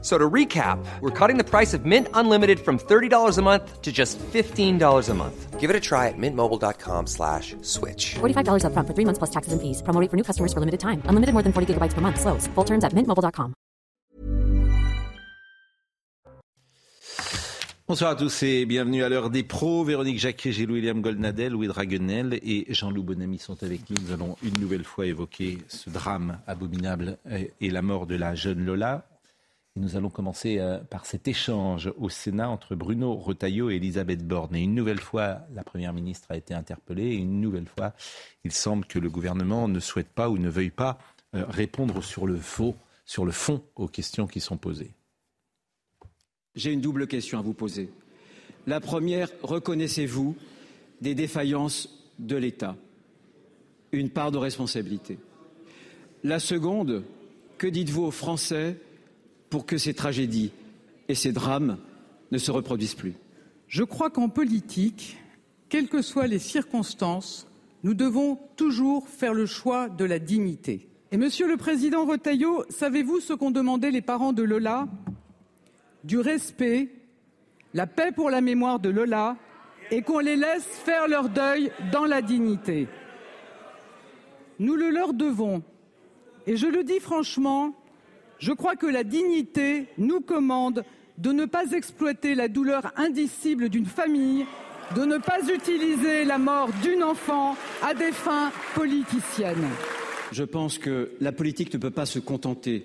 So to recap, we're cutting the price of Mint Unlimited from $30 a month to just $15 a month. Give it a try at mintmobile.com slash switch. $45 up front for three months plus taxes and fees. Promo rate for new customers for limited time. Unlimited more than 40 gigabytes per month. Slows. Full terms at mintmobile.com. Bonsoir à tous et bienvenue à l'heure des pros. Véronique Jacquet, Gilles William Goldnadel, Louis Draguenel et Jean-Loup Bonamy sont avec nous. Nous allons une nouvelle fois évoquer ce drame abominable et la mort de la jeune Lola. Nous allons commencer euh, par cet échange au Sénat entre Bruno Retailleau et Elisabeth Borne. Et une nouvelle fois, la Première ministre a été interpellée. Et une nouvelle fois, il semble que le gouvernement ne souhaite pas ou ne veuille pas euh, répondre sur le sur le fond aux questions qui sont posées. J'ai une double question à vous poser. La première, reconnaissez-vous des défaillances de l'État? Une part de responsabilité. La seconde, que dites-vous aux Français pour que ces tragédies et ces drames ne se reproduisent plus. Je crois qu'en politique, quelles que soient les circonstances, nous devons toujours faire le choix de la dignité. Et Monsieur le Président Retailleau, savez-vous ce qu'ont demandé les parents de Lola? Du respect, la paix pour la mémoire de Lola et qu'on les laisse faire leur deuil dans la dignité. Nous le leur devons. Et je le dis franchement, je crois que la dignité nous commande de ne pas exploiter la douleur indicible d'une famille, de ne pas utiliser la mort d'une enfant à des fins politiciennes. Je pense que la politique ne peut pas se contenter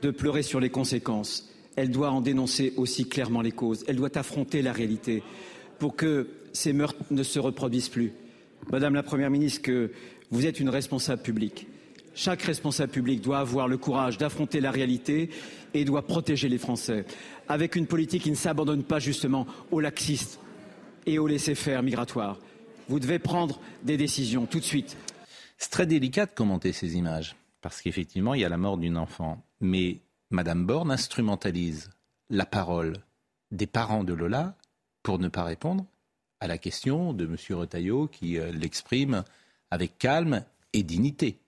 de pleurer sur les conséquences. Elle doit en dénoncer aussi clairement les causes. Elle doit affronter la réalité pour que ces meurtres ne se reproduisent plus. Madame la Première ministre, vous êtes une responsable publique chaque responsable public doit avoir le courage d'affronter la réalité et doit protéger les Français, avec une politique qui ne s'abandonne pas justement aux laxistes et aux laissés-faire migratoires. Vous devez prendre des décisions tout de suite. C'est très délicat de commenter ces images, parce qu'effectivement, il y a la mort d'une enfant. Mais Madame Borne instrumentalise la parole des parents de Lola pour ne pas répondre à la question de M. Retailleau qui euh, l'exprime avec calme et dignité.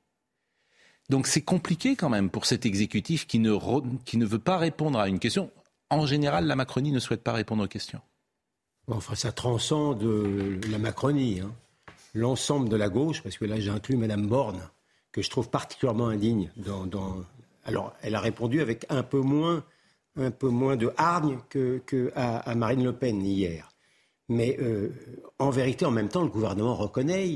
Donc c'est compliqué quand même pour cet exécutif qui ne, qui ne veut pas répondre à une question. En général, la Macronie ne souhaite pas répondre aux questions. enfin, ça transcende la Macronie. Hein. L'ensemble de la gauche, parce que là j'ai inclus Mme Borne, que je trouve particulièrement indigne. Dans, Alors, elle a répondu avec un peu moins, de hargne que, à Marine Le Pen hier. Mais euh, en vérité, en même temps, le gouvernement reconnaît,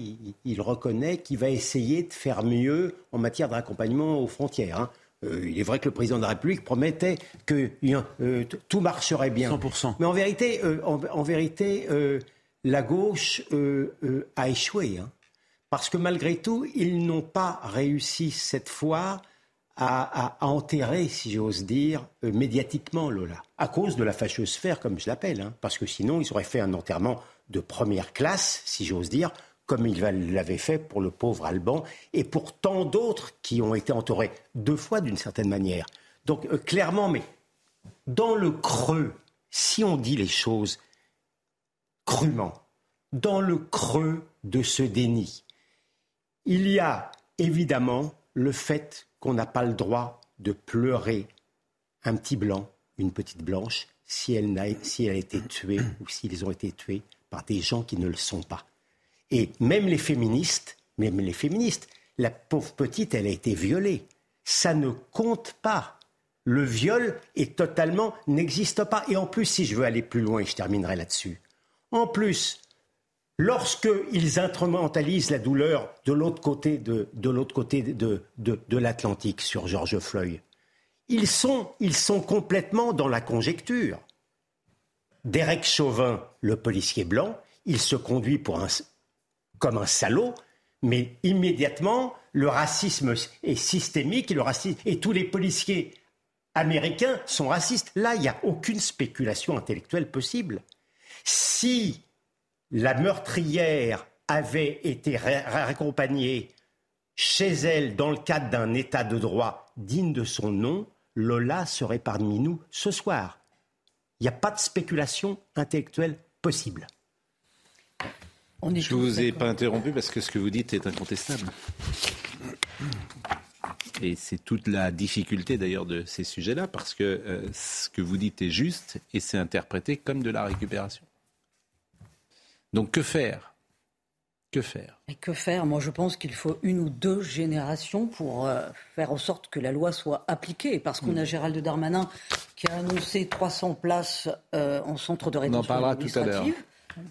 il, reconnaît qu'il va essayer de faire mieux en matière d'accompagnement aux frontières. Hein. Euh, il est vrai que le président de la République promettait que euh, tout marcherait bien. 100%. Mais en vérité, en, vérité la gauche a échoué. Hein. Parce que malgré tout, ils n'ont pas réussi cette fois à, enterrer, si j'ose dire, euh, médiatiquement Lola, à cause de la fâcheuse sphère, comme je l'appelle, hein, parce que sinon ils auraient fait un enterrement de première classe, si j'ose dire, comme ils l'avaient fait pour le pauvre Alban et pour tant d'autres qui ont été entourés deux fois d'une certaine manière. Donc euh, clairement, mais dans le creux, si on dit les choses crûment, dans le creux de ce déni, il y a évidemment le fait qu'on n'a pas le droit de pleurer un petit blanc, une petite blanche, si elle, a, si elle a été tuée ou s'ils ont été tués par des gens qui ne le sont pas. Et même les féministes, même les féministes, la pauvre petite, elle a été violée. Ça ne compte pas. Le viol est totalement n'existe pas. Et en plus, si je veux aller plus loin, et je terminerai là-dessus. En plus, lorsqu'ils instrumentalisent la douleur de l'autre côté de, l'autre côté de, l'Atlantique sur George Floyd, ils sont, ils sont complètement dans la conjecture. Derek Chauvin, le policier blanc, il se conduit comme un salaud, mais immédiatement, le racisme est systémique et, le racisme, et tous les policiers américains sont racistes. Là, il n'y a aucune spéculation intellectuelle possible. Si la meurtrière avait été raccompagnée chez elle dans le cadre d'un état de droit digne de son nom, Lola serait parmi nous ce soir. Il n'y a pas de spéculation intellectuelle possible. je ne vous ai pas interrompu parce que ce que vous dites est incontestable. Et c'est toute la difficulté d'ailleurs de ces sujets-là, parce que euh, ce que vous dites est juste et c'est interprété comme de la récupération. Donc que faire? Que faire? Et que faire? Moi je pense qu'il faut une ou deux générations pour euh, faire en sorte que la loi soit appliquée. Parce qu'on a hmm. Gérald Darmanin qui a annoncé 300 places euh, en centre de rétention On en parlera tout à l'heure.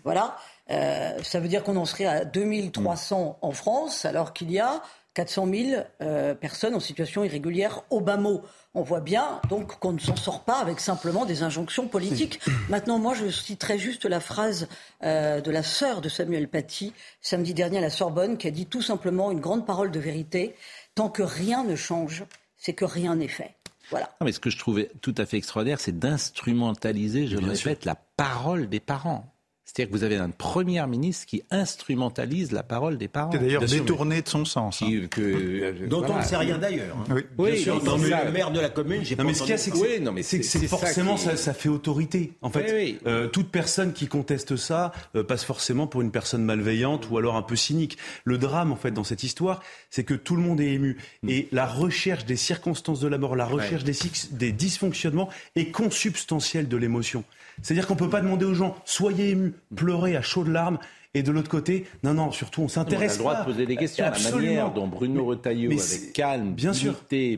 Voilà. ça veut dire qu'on en serait à 2300 en France, alors qu'il y a 400 000 euh, personnes en situation irrégulière au bas mot. On voit bien donc qu'on ne s'en sort pas avec simplement des injonctions politiques. Maintenant, moi, je citerai juste la phrase euh, de la sœur de Samuel Paty, samedi dernier à la Sorbonne, qui a dit tout simplement une grande parole de vérité. Tant que rien ne change, c'est que rien n'est fait. Voilà. mais ce que je trouvais tout à fait extraordinaire, c'est d'instrumentaliser, je le répète, la parole des parents. C'est-à-dire que vous avez un premier ministre qui instrumentalise la parole des parents. C'est d'ailleurs détourné de son sens. Hein. Euh, Dont on ne sait rien d'ailleurs. Hein. Oui, sûr, le maire de la commune, j'ai pas mais ce qu'il y a, c'est que, forcément, ça, fait autorité. En fait, euh, toute personne qui conteste ça euh, passe forcément pour une personne malveillante ou alors un peu cynique. Le drame, en fait, dans cette histoire, c'est que tout le monde est ému. Mm. Et la recherche des circonstances de la mort, la recherche des, des dysfonctionnements est consubstantielle de l'émotion. C'est-à-dire qu'on ne peut pas demander aux gens soyez émus, pleurez à chaudes larmes. Et de l'autre côté, non, non, surtout, on s'intéresse. On a le droit de poser des questions. La manière dont Bruno Retailleau, avec calme, bien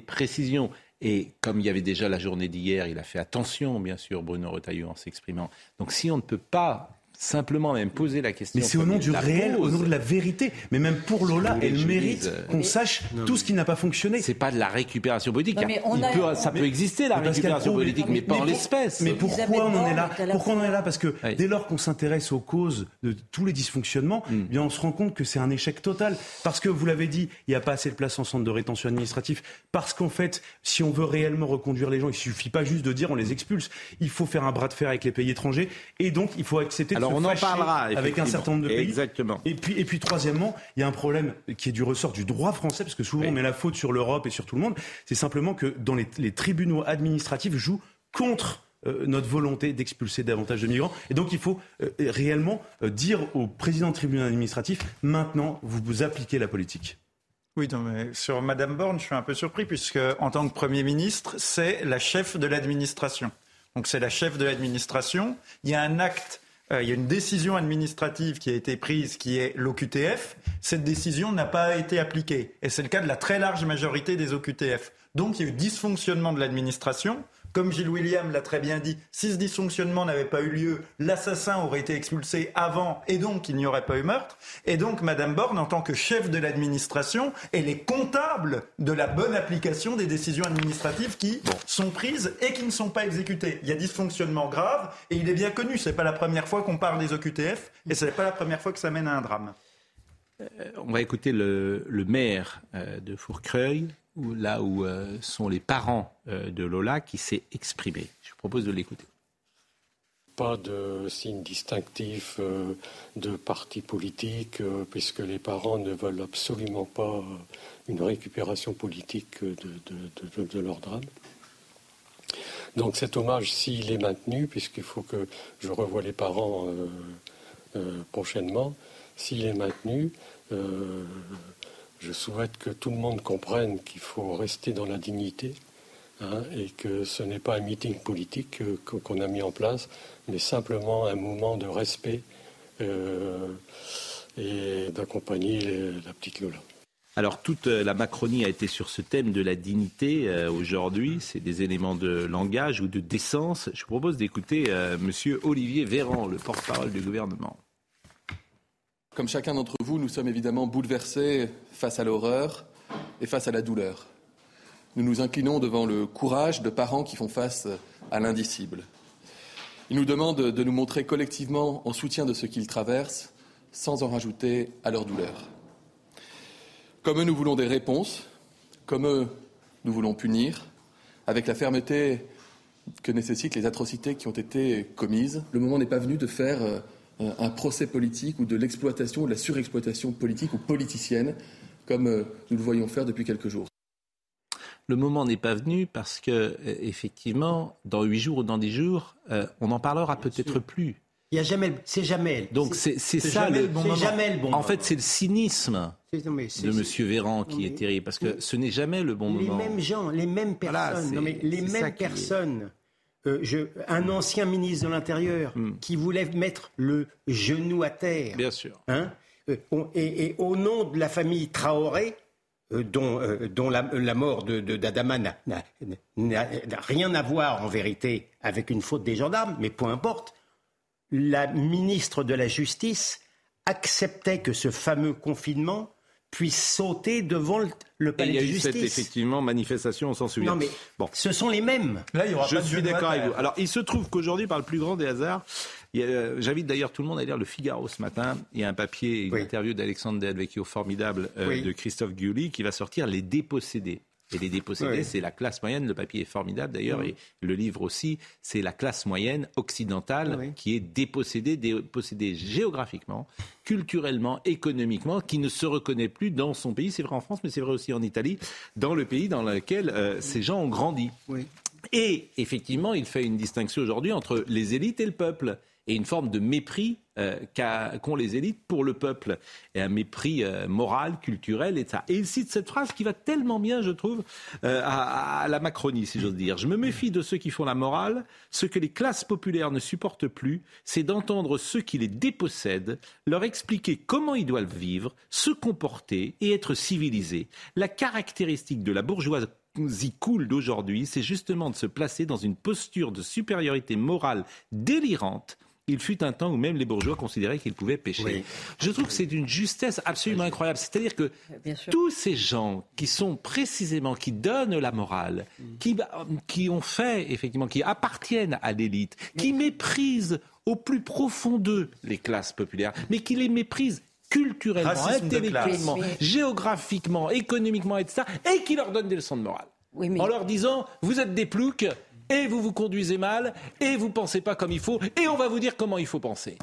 précision, et comme il y avait déjà la journée d'hier, il a fait attention, bien sûr, Bruno Retailleau, en s'exprimant. Donc si on ne peut pas simplement même poser la question. Mais c'est au nom du réel, au nom de la vérité. Mais même pour Lola, elle mérite qu'on sache tout ce qui n'a pas fonctionné. C'est pas de la récupération politique. ça peut exister la récupération politique, mais pas en l'espèce. Mais pourquoi on en est là Pourquoi on en est là Parce que dès lors qu'on s'intéresse aux causes de tous les dysfonctionnements, hmm. eh bien on se rend compte que c'est un échec total. Parce que vous l'avez dit, il n'y a pas assez de place en centre de rétention administratif. Parce qu'en fait, si on veut réellement reconduire les gens, il suffit pas juste de dire on les expulse. Il faut faire un bras de fer avec les pays étrangers. Et donc, il faut accepter on en parlera avec un certain nombre de pays. Exactement. Et puis, et puis troisièmement, il y a un problème qui est du ressort du droit français, parce que souvent on met la faute sur l'Europe et sur tout le monde. C'est simplement que dans les, tribunaux administratifs jouent contre euh, notre volonté d'expulser davantage de migrants. Et donc il faut euh, réellement euh, dire au président de tribunal administratif, maintenant, vous vous appliquez la politique. Oui, non, mais sur Madame Borne, je suis un peu surpris, puisque en tant que Premier ministre, c'est la chef de l'administration. Donc c'est la chef de l'administration. Il y a un acte euh, il y a une décision administrative qui a été prise, qui est l'OQTF. Cette décision n'a pas été appliquée. Et c'est le cas de la très large majorité des OQTF. Donc il y a eu dysfonctionnement de l'administration. Comme Gilles William l'a très bien dit, si ce dysfonctionnement n'avait pas eu lieu, l'assassin aurait été expulsé avant et donc il n'y aurait pas eu meurtre. Et donc Madame Borne, en tant que chef de l'administration, elle est comptable de la bonne application des décisions administratives qui sont prises et qui ne sont pas exécutées. Il y a dysfonctionnement grave et il est bien connu. Ce n'est pas la première fois qu'on parle des OQTF et ce n'est pas la première fois que ça mène à un drame. Euh, on va écouter le, maire euh, de Fourcreuil, là où euh, sont les parents euh, de Lola, qui s'est exprimé. Je vous propose de l'écouter. Pas de signe distinctif euh, de parti politique, puisque les parents ne veulent absolument pas une récupération politique de, leur drame. Donc cet hommage, s'il est maintenu, puisqu'il faut que je revoie les parents prochainement, s'il est maintenu, je souhaite que tout le monde comprenne qu'il faut rester dans la dignité hein, et que ce n'est pas un meeting politique qu'on a mis en place, mais simplement un moment de respect euh, et d'accompagner la petite Lola. Alors toute euh, la Macronie a été sur ce thème de la dignité euh, aujourd'hui. C'est des éléments de langage ou de décence. Je propose d'écouter Monsieur Olivier Véran, le porte-parole du gouvernement. Comme chacun d'entre vous, nous sommes évidemment bouleversés face à l'horreur et face à la douleur. Nous nous inclinons devant le courage de parents qui font face à l'indicible. Ils nous demandent de nous montrer collectivement en soutien de ce qu'ils traversent, sans en rajouter à leur douleur. Comme eux, nous voulons des réponses. Comme eux, nous voulons punir, avec la fermeté que nécessitent les atrocités qui ont été commises. Le moment n'est pas venu de faire euh, un procès politique ou de l'exploitation ou de la surexploitation politique ou politicienne, comme euh, nous le voyons faire depuis quelques jours. le moment n'est pas venu parce que, euh, effectivement, dans huit jours ou dans dix jours, euh, on n'en parlera peut-être plus. Il y a jamais, c'est jamais. Donc c'est ça jamais le, bon moment. jamais le bon. En fait, c'est le cynisme de Monsieur Véran qui mais- est terrible parce que ce n'est jamais le bon les moment. mêmes gens, les mêmes Voilà, personnes, c'est- non, mais les c'est ça mêmes est- personnes. Euh, je- un ancien ministre de l'Intérieur Hmm. qui voulait mettre le genou à terre. Bien sûr. Hein Euh, on- et, et au nom de la famille Traoré, euh, dont, euh, dont la, la mort de, d'Adama n'a rien à voir en vérité avec une faute des gendarmes, mais peu importe, la ministre de la Justice acceptait que ce fameux confinement puisse sauter devant le, le palais il y a de eu justice. cette, effectivement, manifestation, on s'en souvient. Non, mais bon. ce sont les mêmes. Là, il y aura Je pas de suis d'accord avec vous. Alors, il se trouve qu'aujourd'hui, par le plus grand des hasards, euh, j'invite d'ailleurs tout le monde à lire le Figaro ce matin. Il y a un papier, une Oui. interview d'Alexandre Delvecchio formidable euh, Oui. de Christophe Guilly qui va sortir Les Dépossédés. Et les dépossédés, c'est la classe moyenne. Le papier est formidable d'ailleurs, et le livre aussi. C'est la classe moyenne occidentale Oui. qui est dépossédée, dépossédée géographiquement, culturellement, économiquement, qui ne se reconnaît plus dans son pays. C'est vrai en France, mais c'est vrai aussi en Italie, dans le pays dans lequel euh, ces gens ont grandi. Et effectivement, il fait une distinction aujourd'hui entre les élites et le peuple, et une forme de mépris euh, qu'ont les élites pour le peuple, et un mépris euh, moral, culturel, et ça. Et il cite cette phrase qui va tellement bien, je trouve, euh, à, à la Macronie, si j'ose dire. Je me méfie de ceux qui font la morale. Ce que les classes populaires ne supportent plus, c'est d'entendre ceux qui les dépossèdent leur expliquer comment ils doivent vivre, se comporter et être civilisés. La caractéristique de la bourgeoisie cool d'aujourd'hui, c'est justement de se placer dans une posture de supériorité morale délirante. Il fut un temps où même les bourgeois considéraient qu'ils pouvaient pécher. Oui. Je trouve que c'est d'une justesse absolument incroyable. C'est-à-dire que tous ces gens qui sont précisément, qui donnent la morale, qui, qui ont fait, effectivement, qui appartiennent à l'élite, qui méprisent au plus profond d'eux les classes populaires, mais qui les méprisent culturellement, Racisme intellectuellement, géographiquement, économiquement, etc., et qui leur donnent des leçons de morale. Oui, mais- En leur disant, vous êtes des ploucs, et vous vous conduisez mal, et vous pensez pas comme il faut, et on va vous dire comment il faut penser.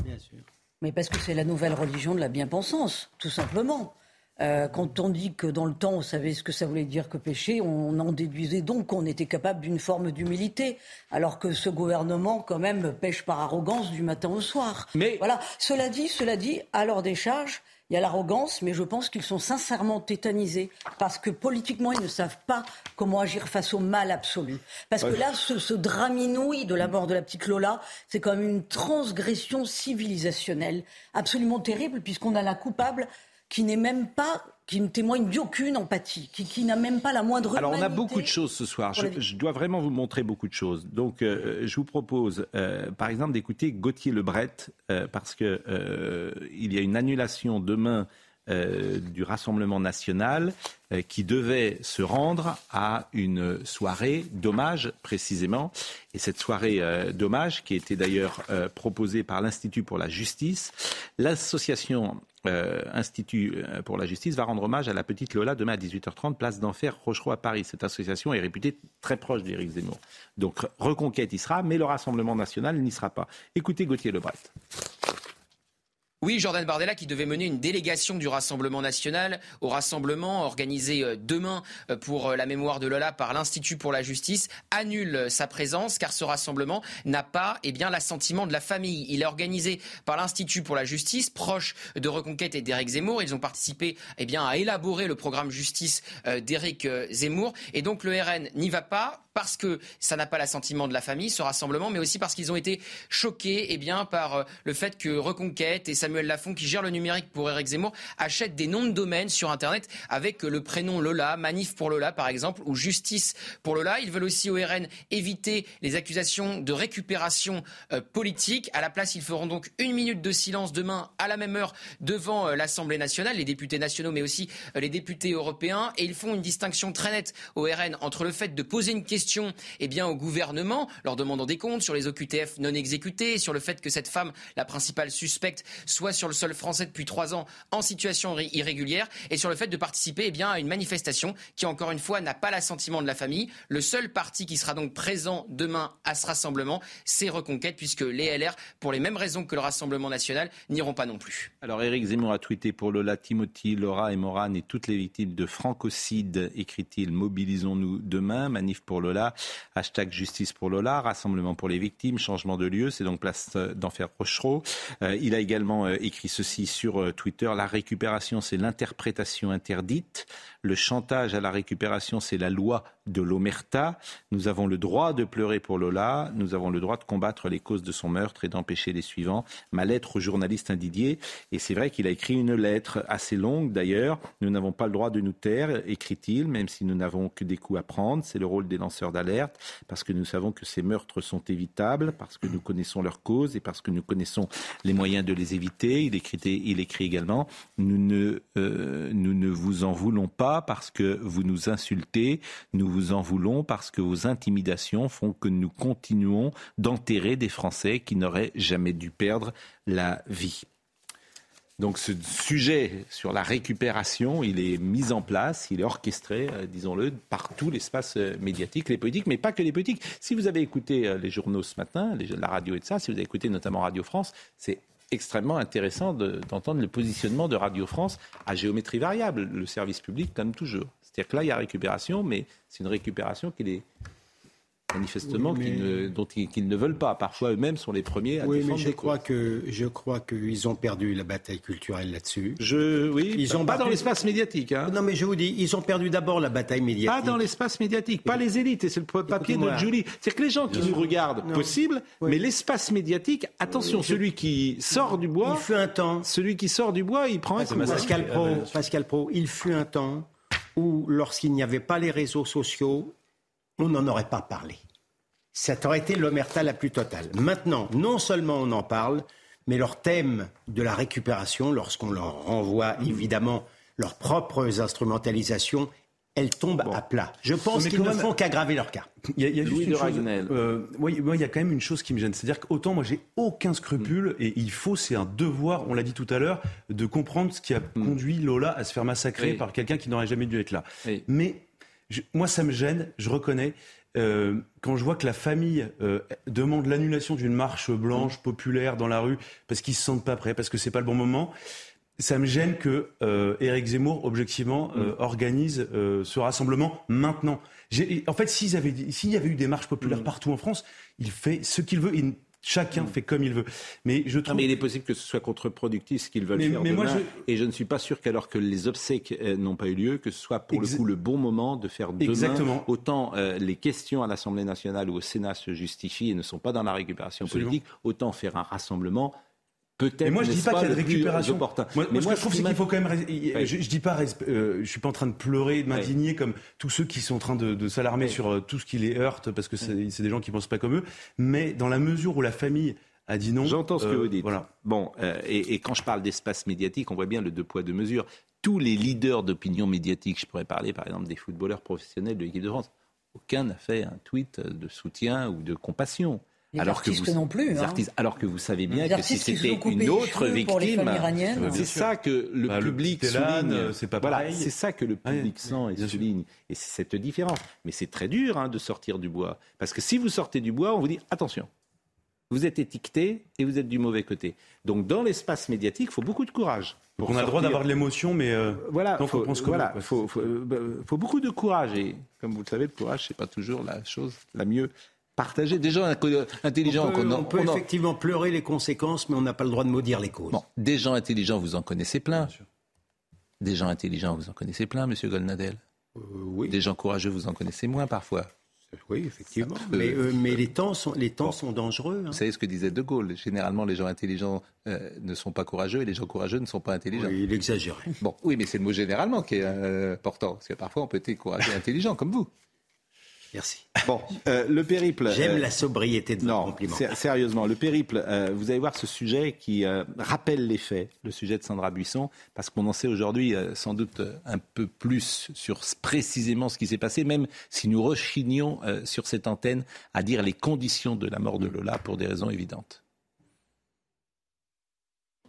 Mais parce que c'est la nouvelle religion de la bien-pensance, tout simplement. Euh, quand on dit que dans le temps, on savait ce que ça voulait dire que pécher, on en déduisait donc qu'on était capable d'une forme d'humilité, alors que ce gouvernement, quand même, pêche par arrogance du matin au soir. Mais- voilà. Cela dit, cela dit, à leur décharge, il y a l'arrogance, mais je pense qu'ils sont sincèrement tétanisés parce que politiquement, ils ne savent pas comment agir face au mal absolu. Parce que là, ce, ce drame inouï de la mort de la petite Lola, c'est quand même une transgression civilisationnelle absolument terrible, puisqu'on a la coupable qui n'est même pas, qui ne témoigne d'aucune empathie, qui, qui n'a même pas la moindre Alors, on a beaucoup de choses ce soir. Je, dois vraiment vous montrer beaucoup de choses. Donc, euh, je vous propose, euh, par exemple, d'écouter Gauthier Lebret, euh, parce que euh, il y a une annulation demain euh, du Rassemblement national euh, qui devait se rendre à une soirée d'hommage précisément. Et cette soirée euh, d'hommage, qui était d'ailleurs proposée par l'Institut pour la justice, l'association Institut pour la justice va rendre hommage à la petite Lola demain à 18h30, place d'Enfer, Rochereau à Paris. Cette association est réputée très proche d'Éric Zemmour. Donc Reconquête y sera, mais le Rassemblement national n'y sera pas. Écoutez Gauthier Lebret. Oui, Jordan Bardella qui devait mener une délégation du Rassemblement national au rassemblement organisé euh, demain euh, pour euh, la mémoire de Lola par l'Institut pour la justice annule sa présence car ce rassemblement n'a pas eh bien l'assentiment de la famille. Il est organisé par l'Institut pour la justice proche de Reconquête et d'Éric Zemmour. Ils ont participé eh bien à élaborer le programme justice d'Éric Zemmour et donc le RN n'y va pas parce que ça n'a pas l'assentiment de la famille, ce rassemblement, mais aussi parce qu'ils ont été choqués eh bien, par euh, le fait que Reconquête et Samuel Lafont, qui gère le numérique pour Éric Zemmour, achètent des noms de domaines sur Internet avec euh, le prénom Lola, Manif pour Lola par exemple, ou Justice pour Lola. Ils veulent aussi au RN éviter les accusations de récupération euh, politique. À la place, ils feront donc une minute de silence demain à la même heure devant l'Assemblée nationale, les députés nationaux, mais aussi les députés européens. Et ils font une distinction très nette au RN entre le fait de poser une question questions eh bien, au gouvernement, leur demandant des comptes sur les OQTF non exécutés, sur le fait que cette femme, la principale suspecte, soit sur le sol français depuis trois ans en situation irrégulière, et sur le fait de participer eh bien, à une manifestation qui, encore une fois, n'a pas l'assentiment de la famille. Le seul parti qui sera donc présent demain à ce rassemblement, c'est Reconquête, puisque les LR, pour les mêmes raisons que le Rassemblement national, n'iront pas non plus. Alors Éric Zemmour a tweeté pour Lola, Timothy, Laura et Morane et toutes les victimes de francocide, écrit-il, mobilisons-nous demain, manif pour Lola, hashtag justice pour Lola, rassemblement pour les victimes, changement de lieu, c'est donc place d'enfer Rochereau. Euh, il a également euh, écrit ceci sur euh, Twitter, la récupération c'est l'interprétation interdite, le chantage à la récupération c'est la loi de l'omerta. Nous avons le droit de pleurer pour Lola, nous avons le droit de combattre les causes de son meurtre et d'empêcher les suivants. Ma lettre au journaliste Indidier, et c'est vrai qu'il a écrit une lettre assez longue d'ailleurs. Nous n'avons pas le droit de nous taire, écrit-il, même si nous n'avons que des coups à prendre. C'est le rôle des lanceurs d'alerte, parce que nous savons que ces meurtres sont évitables, parce que nous connaissons leurs causes et parce que nous connaissons les moyens de les éviter. Il écrit, il écrit également nous ne, euh, nous ne vous en voulons pas parce que vous nous insultez, nous vous en voulons parce que vos intimidations font que nous continuons d'enterrer des Français qui n'auraient jamais dû perdre la vie. Donc ce sujet sur la récupération, il est mis en place, il est orchestré, euh, disons-le, par tout l'espace euh, médiatique, les politiques, mais pas que les politiques. Si vous avez écouté euh, les journaux ce matin, la radio et de ça, si vous avez écouté notamment Radio France, c'est extrêmement intéressant d'entendre le positionnement de Radio France à géométrie variable, le service public comme toujours. C'est-à-dire que là, il y a récupération, mais c'est une récupération qui est manifestement dont ils, ne veulent pas. Parfois eux-mêmes sont les premiers à oui, défendre mais je crois que je crois qu'ils ont perdu la bataille culturelle là-dessus. Je oui, ils ont pas dans l'espace médiatique. Hein. Non, mais je vous dis, ils ont perdu d'abord la bataille médiatique. Pas dans l'espace médiatique, pas les élites. Et c'est le papier de Julie. C'est que les gens qui nous regardent, possible, mais l'espace méditique. Attention, celui qui sort du bois. Il fut un temps. Celui qui sort du bois, il prend un coup. Pascal Pro, Pascal Pro, il fut un temps où, lorsqu'il n'y avait pas les réseaux sociaux, on n'en aurait pas parlé. Ça aurait été l'omerta la plus totale. Maintenant, non seulement on en parle, mais leur thème de la récupération, lorsqu'on leur renvoie évidemment leurs propres instrumentalisations, elles tombent à plat. Je pense qu'ils ne font qu'aggraver leur cas. Il y a, il y a juste une chose, euh, moi, il y a quand même une chose qui me gêne, c'est-à-dire qu'autant moi j'ai aucun scrupule et il faut, c'est un devoir, on l'a dit tout à l'heure, de comprendre ce qui a mm. conduit Lola à se faire massacrer par quelqu'un qui n'aurait jamais dû être là. Mais moi ça me gêne, je reconnais. Euh, quand je vois que la famille euh, demande l'annulation d'une marche blanche populaire dans la rue parce qu'ils se sentent pas prêts, parce que c'est pas le bon moment, ça me gêne que euh, Éric Zemmour, objectivement, euh, mm. organise ce rassemblement maintenant. En fait, s'il y avait eu des marches populaires mm. partout en France, il fait ce qu'il veut. Chacun fait comme il veut. Mais je trouve. mais il est possible que ce soit contre-productif ce qu'ils veulent faire. Mais moi, Et je ne suis pas sûr qu'alors que les obsèques euh, n'ont pas eu lieu, que ce soit pour le coup le bon moment de faire demain. Exactement. Autant euh, les questions à l'Assemblée nationale ou au Sénat se justifient et ne sont pas dans la récupération politique, autant faire un rassemblement mais moi, je dis pas qu'il y a de récupération. Moi, mais moi, je trouve qu'il faut quand même. Je, dis pas, euh, je suis pas en train de pleurer, de m'indigner comme tous ceux qui sont en train de, s'alarmer sur euh, tout ce qui les heurte parce que c'est des gens qui pensent pas comme eux. Mais dans la mesure où la famille a dit non. J'entends ce que euh, vous dites. Voilà. Bon, et, et, quand je parle d'espace médiatique, on voit bien le deux poids deux mesures. Tous les leaders d'opinion médiatique, je pourrais parler par exemple des footballeurs professionnels de l'équipe de France, aucun n'a fait un tweet de soutien ou de compassion alors que vous, non plus. Hein. alors que vous savez bien que si c'était une autre victime, c'est ça que le bah, public souligne. C'est pas voilà, c'est ça que le public sent et souligne. Et c'est cette différence. Mais c'est très dur hein, de sortir du bois. Parce que si vous sortez du bois, on vous dit attention. Vous êtes étiqueté et vous êtes du mauvais côté. Donc dans l'espace médiatique, il faut beaucoup de courage. on a le droit d'avoir de l'émotion, mais euh, voilà, il faut, voilà, faut, euh, faut, beaucoup de courage. Et comme vous le savez, le courage, c'est pas toujours la chose la mieux partager. Des gens intelligents. On peut, effectivement pleurer les conséquences, mais on n'a pas le droit de maudire les causes. des gens intelligents, vous en connaissez plein. Des gens intelligents, vous en connaissez plein, Monsieur Golnadel. Euh, oui. Des gens courageux, vous en connaissez moins parfois. Oui, effectivement. Mais, euh, mais, les temps sont, les temps sont dangereux. Hein. Vous savez ce que disait De Gaulle Généralement, les gens intelligents euh, ne sont pas courageux et les gens courageux ne sont pas intelligents. Oui, il exagérait. Bon, oui, mais c'est le mot généralement qui est important. Parce que parfois, on peut être courageux et intelligent, comme vous. Merci. Bon, euh, le périple. J'aime euh, la sobriété de non, votre compliment. sé- sérieusement, le périple, euh, vous allez voir ce sujet qui euh, rappelle les faits, le sujet de Sandra Buisson, parce qu'on en sait aujourd'hui euh, sans doute un peu plus sur précisément ce qui s'est passé, même si nous rechignons euh, sur cette antenne à dire les conditions de la mort de Lola pour des raisons évidentes.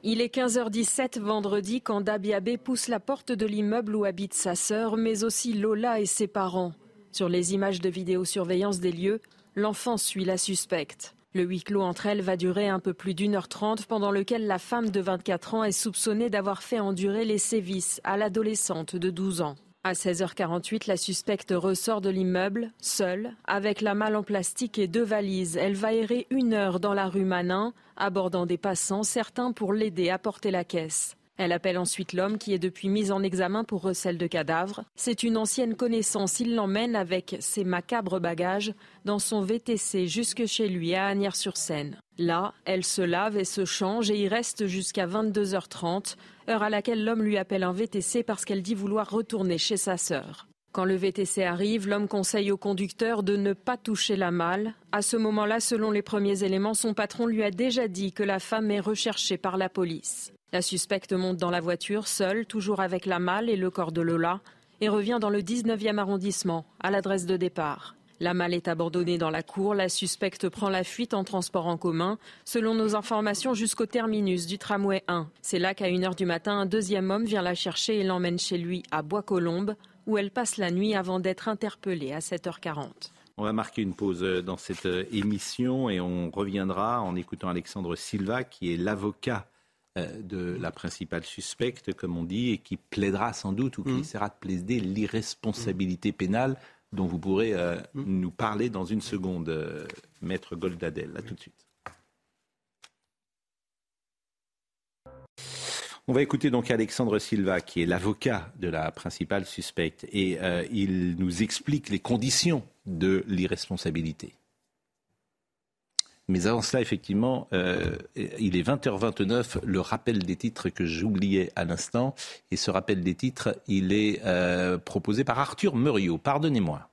Il est 15h17 vendredi quand Dabiabé pousse la porte de l'immeuble où habite sa sœur, mais aussi Lola et ses parents. Sur les images de vidéosurveillance des lieux, l'enfant suit la suspecte. Le huis clos entre elles va durer un peu plus d'une heure trente, pendant lequel la femme de 24 ans est soupçonnée d'avoir fait endurer les sévices à l'adolescente de 12 ans. À 16h48, la suspecte ressort de l'immeuble, seule, avec la malle en plastique et deux valises. Elle va errer une heure dans la rue Manin, abordant des passants, certains pour l'aider à porter la caisse. Elle appelle ensuite l'homme qui est depuis mis en examen pour recel de cadavres. C'est une ancienne connaissance. Il l'emmène avec ses macabres bagages dans son VTC jusque chez lui à Agnières-sur-Seine. Là, elle se lave et se change et y reste jusqu'à 22h30, heure à laquelle l'homme lui appelle un VTC parce qu'elle dit vouloir retourner chez sa sœur. Quand le VTC arrive, l'homme conseille au conducteur de ne pas toucher la malle. À ce moment-là, selon les premiers éléments, son patron lui a déjà dit que la femme est recherchée par la police. La suspecte monte dans la voiture, seule, toujours avec la malle et le corps de Lola, et revient dans le 19e arrondissement, à l'adresse de départ. La malle est abandonnée dans la cour, la suspecte prend la fuite en transport en commun, selon nos informations jusqu'au terminus du tramway 1. C'est là qu'à 1h du matin, un deuxième homme vient la chercher et l'emmène chez lui à Bois-Colombes, où elle passe la nuit avant d'être interpellée à 7h40. On va marquer une pause euh, dans cette euh, émission et on reviendra en écoutant Alexandre Silva, qui est l'avocat de la principale suspecte, comme on dit, et qui plaidera sans doute ou qui essaiera de plaider l'irresponsabilité pénale dont vous pourrez euh, nous parler dans une seconde, euh, Maître Goldadel. À tout de suite. On va écouter donc Alexandre Silva, qui est l'avocat de la principale suspecte, et euh, il nous explique les conditions de l'irresponsabilité. Mais avant cela, effectivement, euh, il est 20h29, le rappel des titres que j'oubliais à l'instant, et ce rappel des titres, il est euh, proposé par Arthur Muriot. Pardonnez-moi.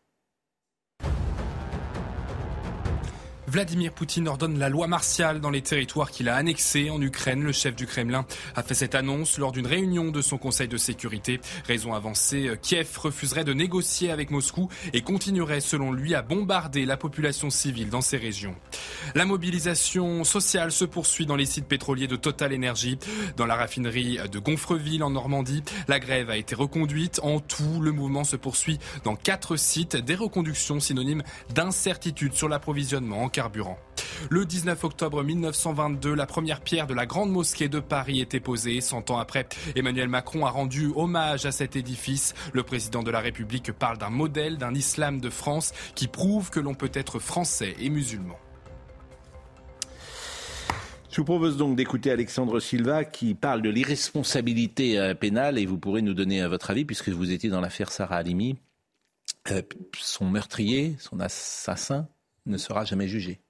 Vladimir Poutine ordonne la loi martiale dans les territoires qu'il a annexés en Ukraine. Le chef du Kremlin a fait cette annonce lors d'une réunion de son Conseil de sécurité. Raison avancée, Kiev refuserait de négocier avec Moscou et continuerait selon lui à bombarder la population civile dans ces régions. La mobilisation sociale se poursuit dans les sites pétroliers de Total Energy. Dans la raffinerie de Gonfreville en Normandie, la grève a été reconduite. En tout, le mouvement se poursuit dans quatre sites. Des reconductions synonymes d'incertitude sur l'approvisionnement en Le 19 octobre 1922, la première pierre de la Grande Mosquée de Paris était posée. Cent ans après, Emmanuel Macron a rendu hommage à cet édifice. Le président de la République parle d'un modèle, d'un islam de France qui prouve que l'on peut être français et musulman. Je vous propose donc d'écouter Alexandre Silva qui parle de l'irresponsabilité euh, pénale et vous pourrez nous donner euh, votre avis puisque vous étiez dans l'affaire Sarah Halimi. Euh, son meurtrier, son assassin ne sera jamais jugé.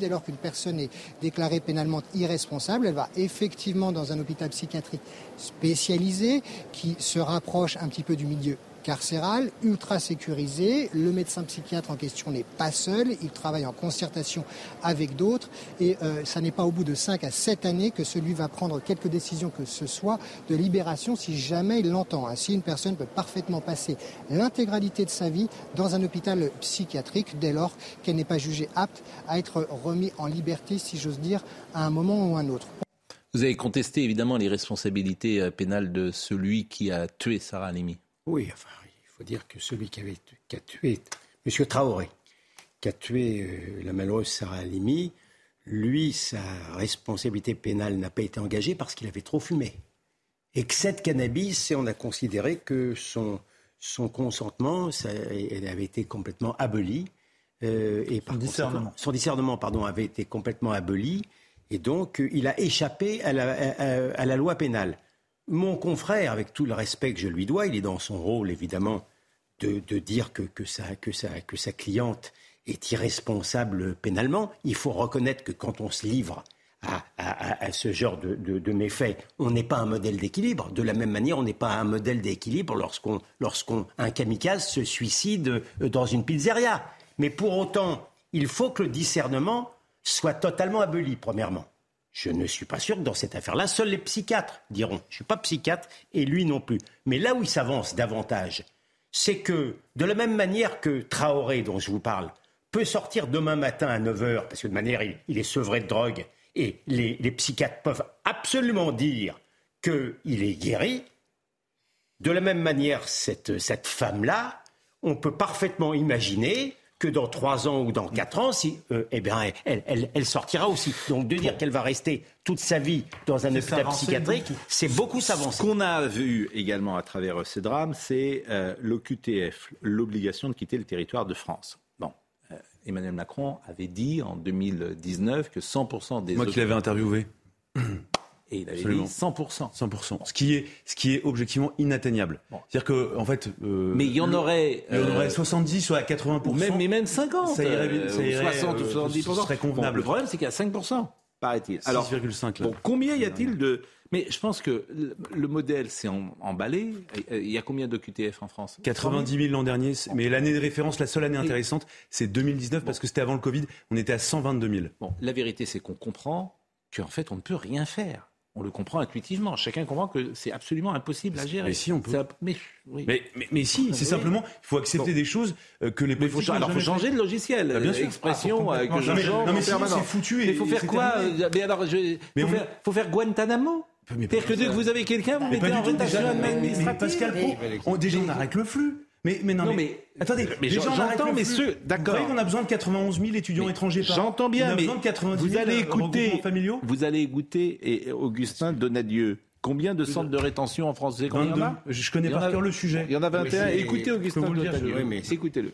Dès lors qu'une personne est déclarée pénalement irresponsable, elle va effectivement dans un hôpital psychiatrique spécialisé qui se rapproche un petit peu du milieu carcéral, ultra sécurisé. Le médecin psychiatre en question n'est pas seul, il travaille en concertation avec d'autres et euh, ça n'est pas au bout de 5 à 7 années que celui va prendre quelques décisions que ce soit de libération si jamais il l'entend. Ainsi, une personne peut parfaitement passer l'intégralité de sa vie dans un hôpital psychiatrique dès lors qu'elle n'est pas jugée apte à être remise en liberté, si j'ose dire, à un moment ou à un autre. Vous avez contesté évidemment les responsabilités euh, pénales de celui qui a tué Sarah Halimi. Oui, enfin, il faut dire que celui qui, avait, qui a tué M. Traoré, qui a tué euh, la malheureuse Sarah Halimi, lui, sa responsabilité pénale n'a pas été engagée parce qu'il avait trop fumé. Excès de cannabis, et on a considéré que son, son consentement ça, elle avait été complètement aboli. Euh, et par Son discernement. son discernement pardon, avait été complètement aboli. Et donc, il a échappé à la, à- à la loi pénale. Mon confrère, avec tout le respect que je lui dois, il est dans son rôle évidemment de, dire que, sa, cliente est irresponsable pénalement. Il faut reconnaître que quand on se livre à, ce genre de, méfaits. On n'est pas un modèle d'équilibre. De la même manière, on n'est pas un modèle d'équilibre lorsqu'on, lorsqu'on un kamikaze se suicide euh, dans une pizzeria. Mais pour autant, il faut que le discernement soit totalement aboli, premièrement. Je ne suis pas sûr que dans cette affaire-là, seuls les psychiatres diront. Je ne suis pas psychiatre et lui non plus. Mais là où il s'avance davantage, c'est que, de la même manière que Traoré, dont je vous parle, peut sortir demain matin à 9h, parce que de manière, il, est sevré de drogue, et les, psychiatres peuvent absolument dire qu'il est guéri, de la même manière, cette, cette femme-là, on peut parfaitement imaginer que dans trois ans ou dans quatre ans, si, euh, eh bien, elle, sortira aussi. Donc de dire qu'elle va rester toute sa vie dans un hôpital psychiatrique, c'est beaucoup s'avancer. Ce qu'on a vu également à travers ces drames, c'est euh, l'OQTF, l'obligation de quitter le territoire de France. Bon, euh, Emmanuel Macron avait dit en 2019 que 100% des... Moi qui l'avais interviewé. Et il avait dit 100%. 100%. Ce qui est, ce qui est objectivement inatteignable. C'est-à-dire que, en fait. Euh, mais il y en aurait. Il y en aurait 70 soit 80%. Même, mais même 50. Ça irait, ça irait 60 ou 70%. Ce serait convenable. le problème, c'est qu'il y a 5%, paraît-il. 6,5. Bon, combien y a-t-il de. Mais je pense que le modèle s'est emballé. Il y a combien de QTF en France? 90 000 l'an dernier. Mais l'année de référence, la seule année intéressante, c'est 2019 parce que c'était avant le Covid. On était à 122 000. Bon, la vérité, c'est qu'on comprend qu'en fait, on ne peut rien faire on le comprend intuitivement. Chacun comprend que c'est absolument impossible à gérer. Mais si, on peut. Mais, mais, si, c'est simplement, il faut accepter des choses euh, que les politiques. Il faut, faut changer de logiciel. Bah, bien sûr. Expression ah, que non, mais sinon, c'est foutu. Il faut faire quoi euh, Mais alors, il faut, faire, faut faire Guantanamo C'est-à-dire que dès que vous avez quelqu'un, vous mettez en rétention administrative. Mais Pascal Pro, déjà on arrête le flux. Mais, mais non, mais, attendez, mais j'entends, mais ceux, d'accord. Vous voyez qu'on a besoin de 91 000 étudiants étrangers par J'entends bien, mais vous allez écouter, vous allez écouter, et Augustin Donadieu, Combien de centres de rétention en France Combien 22. Je connais par cœur le sujet. Il y en a 21. Écoutez Augustin Donadieu. Écoutez-le.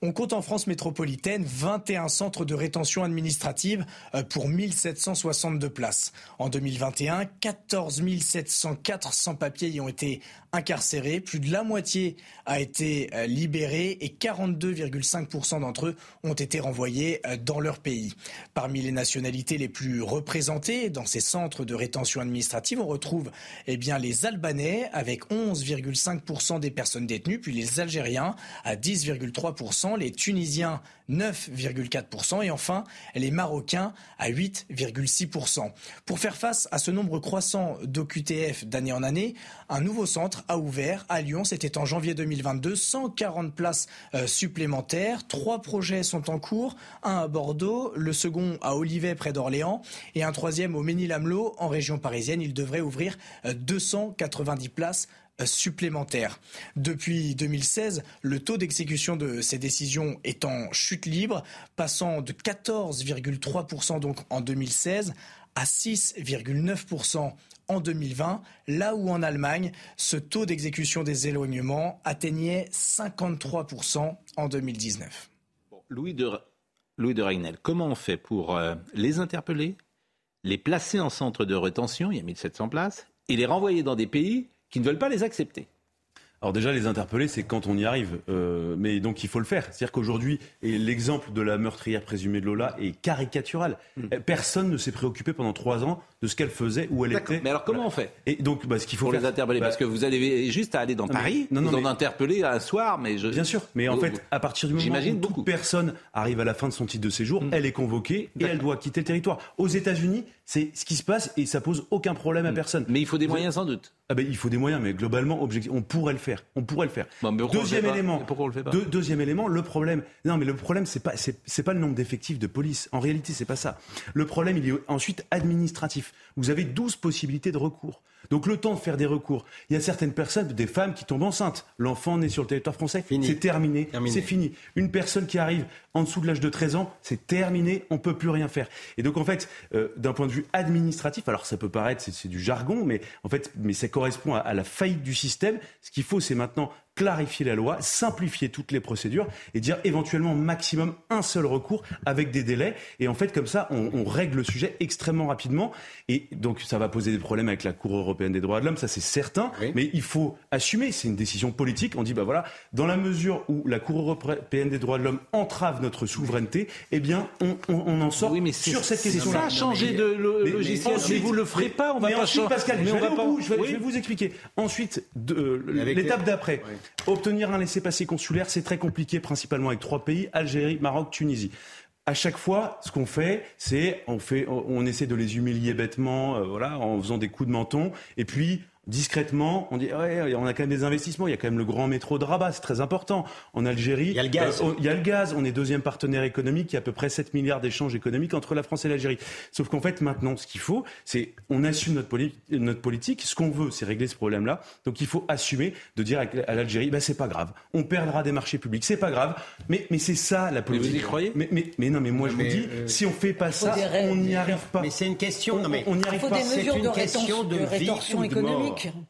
On compte en France métropolitaine 21 centres de rétention administrative euh, pour 1762 places. En 2021, 14 704 sans-papiers y ont été incarcérés. Plus de la moitié a été euh, libérée et 42,5% d'entre eux ont été renvoyés euh, dans leur pays. Parmi les nationalités les plus représentées dans ces centres de rétention administrative, on retrouve eh bien, les Albanais avec 11,5% des personnes détenues, puis les Algériens à 10,3%, les Tunisiens 9,4% et enfin les Marocains à 8,6%. Pour faire face à ce nombre croissant d'OQTF d'année en année, un nouveau centre a ouvert à Lyon, c'était en janvier 2022, 140 places euh, supplémentaires. Trois projets sont en cours, un à Bordeaux, le second à Olivet près d'Orléans et un troisième au Ménil-Amelot en région parisienne. Il devrait ouvrir 290 euh, places supplémentaires. Depuis 2016, le taux d'exécution de ces décisions est en chute libre, passant de 14,3% donc en 2016 à 6,9% en 2020, là où en Allemagne, ce taux d'exécution des éloignements atteignait 53% en 2019. Louis de, Louis Ragnel, comment on fait pour euh, les interpeller, les placer en centre de rétention, il y a 1700 places, et les renvoyer dans des pays qui ne veulent pas les accepter alors déjà, les interpeller, c'est quand on y arrive. Euh, mais donc, il faut le faire. C'est-à-dire qu'aujourd'hui, l'exemple de la meurtrière présumée de Lola est caricatural. Hmm. Euh, personne ne s'est préoccupé pendant trois ans de ce qu'elle faisait, où elle était. Mais alors, comment on fait Et donc, bah, ce qu'il faut Pour les interpeller, parce bah, que vous allez juste à aller dans Paris, non, non, vous en interpeller un soir, mais je... Bien sûr, mais en fait, à partir du moment où beaucoup. toute personne arrive à la fin de son titre de séjour, hmm. elle est convoquée et elle doit quitter le territoire. Aux États-Unis, c'est ce qui se passe et ça pose aucun problème à hmm. personne. Mais il faut des moyens sans doute. Ah ben, il faut des moyens, mais globalement, on pourrait le faire. On pourrait le faire. deuxième élément. Pourquoi on le fait pas Deuxième élément, le problème. Non, mais le problème, c'est pas, c'est pas le nombre d'effectifs de police. En réalité, c'est pas ça. Le problème, il est ensuite administratif. Vous avez 12 possibilités de recours. Donc le temps de faire des recours. Il y a certaines personnes, des femmes qui tombent enceintes. L'enfant né sur le territoire français, c'est terminé, c'est fini. Une personne qui arrive en dessous de l'âge de 13 ans, c'est terminé, on peut plus rien faire. Et donc en fait, euh, d'un point de vue administratif, alors ça peut paraître, c'est du jargon, mais en fait, mais ça correspond à, à la faillite du système. Ce qu'il faut, c'est maintenant clarifier la loi, simplifier toutes les procédures et dire éventuellement maximum un seul recours avec des délais. Et en fait, comme ça, on, on règle le sujet extrêmement rapidement. Et donc, ça va poser des problèmes avec la Cour européenne des droits de l'homme, ça c'est certain. Mais il faut assumer, c'est une décision politique. On dit, bah voilà, dans la mesure où la Cour européenne des droits de l'homme entrave notre souveraineté, eh bien, on, on, on en sort sur cette question-là. ça, changer de lo- Mais- mais logiciel. ensuite- Si vous le ferez mais- pas, on va mais pas ensuite, changer. Pascal, Mais je on vais va aller au pas- bout, je vais, Oui. je vais vous expliquer. Ensuite, de- euh, l'étape les- d'après, obtenir un laissez-passer consulaire, c'est très compliqué, principalement avec trois pays Algérie, Maroc, Tunisie. À chaque fois, ce qu'on fait, c'est on fait, on, essaie de les humilier bêtement, euh, voilà, en faisant des coups de menton, et puis discrètement, on dit ouais, on a quand même des investissements. Il y a quand même le grand métro de Rabat, c'est très important. En Algérie, il y a le gaz. il y a le gaz. On est deuxième partenaire économique. Il y a à peu près 7 milliards d'échanges économiques entre la France et l'Algérie. Sauf qu'en fait, maintenant, ce qu'il faut, c'est on assume notre, poli- notre politique. Ce qu'on veut, c'est régler ce problème-là. Donc, il faut assumer de dire à l'Algérie, bah, c'est pas grave. On perdra des marchés publics, c'est pas grave. Mais, mais c'est ça la politique. vous y croyez? Mais, mais, mais non, mais moi, je Mais, vous dis, euh, si on fait pas ça, on n'y arrive pas. Mais c'est une question. On- non, mais on n'y arrive pas. C'est une de question rétention- de de rétorsion ou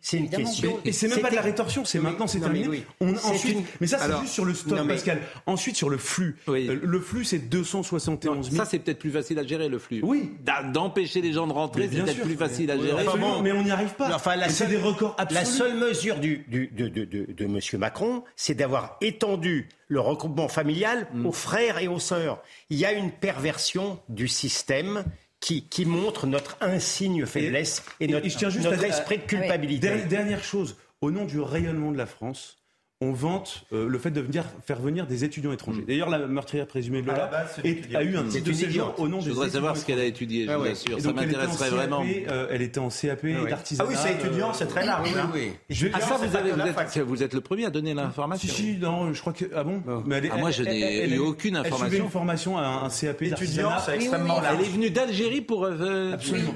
C'est une question. Et c'est même pas de la rétorsion, c'est maintenant, c'est terminé. oui. On, C'est ensuite, une- Mais ça, c'est juste sur le mais- Pascal. Ensuite, sur le flux. Euh, Le flux, c'est 271 000. Ça, c'est peut-être plus facile à gérer, le flux. Oui. D'empêcher les gens de rentrer, Mais c'est peut-être plus facile à gérer. mais on n'y arrive pas. Enfin, c'est seule- des records absolus. La seule mesure du, du- de, de, de, de M. Macron, c'est d'avoir étendu le regroupement familial Mm. aux frères et aux sœurs. Il y a une perversion du système qui, qui montre notre insigne faiblesse et, notre, je tiens juste notre à- esprit de culpabilité. Der- Dernière chose, au nom du rayonnement de la France, on vante euh, le fait de venir, faire venir des étudiants étrangers. D'ailleurs, la meurtrière présumée de Lola base, est- a eu un C'est titre de séjour étudiante. au nom Je des voudrais savoir ce qu'elle a étudié, je Ah vous assure. Ça donc, elle était en m'intéresserait CAP, vraiment. euh, elle était en CAP d'artisanat. Ah oui, c'est étudiant, c'est très large. hein. Étudiant, Ah, ça, vous, avez, vous, êtes, vous êtes le premier à donner l'information. Si, si, non, je crois que. Ah bon Mais elle est- Ah, moi, je n'ai eu elle- aucune Elle suivait information. une formation à un, un CAP Étudiant, d'artisanat. c'est extrêmement large. Elle est venue d'Algérie pour. euh, Absolument.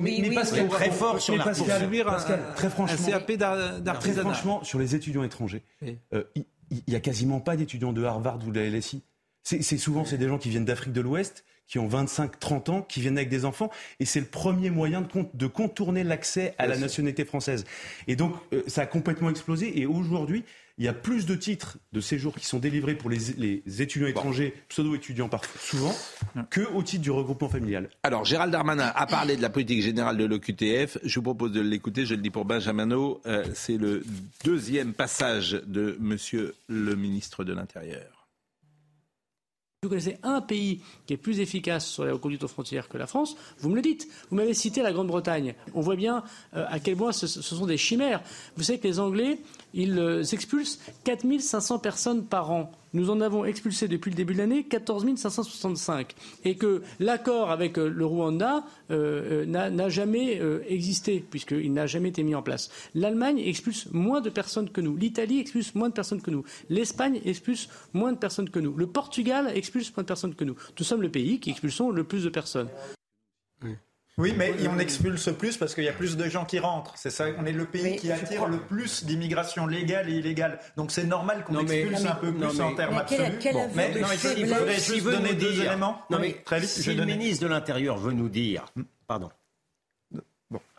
Mais, Pascal. Très fort sur la Pascal, un- très un franchement, CAP d'ar- Très franchement, sur les étudiants étrangers, Oui. euh, il il y, a quasiment pas d'étudiants de Harvard ou de la LSI. C'est c'est souvent c'est des gens qui viennent d'Afrique de l'Ouest, qui ont 25-30 ans, qui viennent avec des enfants, et c'est le premier moyen de, con- de contourner l'accès à la nationalité française. Et donc euh, ça a complètement explosé. Et aujourd'hui, il y a plus de titres de séjour qui sont délivrés pour les, les étudiants étrangers, pseudo-étudiants parfois, souvent, que au titre du regroupement familial. Alors, Gérald Darmanin a parlé de la politique générale de l'OQTF. Je vous propose de l'écouter. Je le dis pour Benjamino. Euh, C'est le deuxième passage de Monsieur le ministre de l'Intérieur. Vous connaissez un pays qui est plus efficace sur la reconduite aux frontières que la France, vous me le dites. Vous m'avez cité la Grande-Bretagne. On voit bien euh, à quel point ce, ce sont des chimères. Vous savez que les Anglais, ils euh, expulsent 4500 personnes par an. Nous en avons expulsé depuis le début de l'année 14 565. Et que l'accord avec euh, le Rwanda euh, euh, n'a jamais existé, puisqu'il n'a jamais été mis en place. L'Allemagne expulse moins de personnes que nous. L'Italie expulse moins de personnes que nous. L'Espagne expulse moins de personnes que nous. Le Portugal expulse moins de personnes que nous. Nous sommes le pays qui expulsons le plus de personnes. Oui, mais on expulse plus parce qu'il y a plus de gens qui rentrent. C'est ça, on est le pays Mais qui attire crois- le plus d'immigration légale et illégale. Donc c'est normal qu'on mais- expulse un peu plus en termes absolus. quel mais non, il faudrait juste donner deux dire- éléments. Non, Oui, mais très vite, si je le ministre de l'Intérieur veut nous dire. Pardon.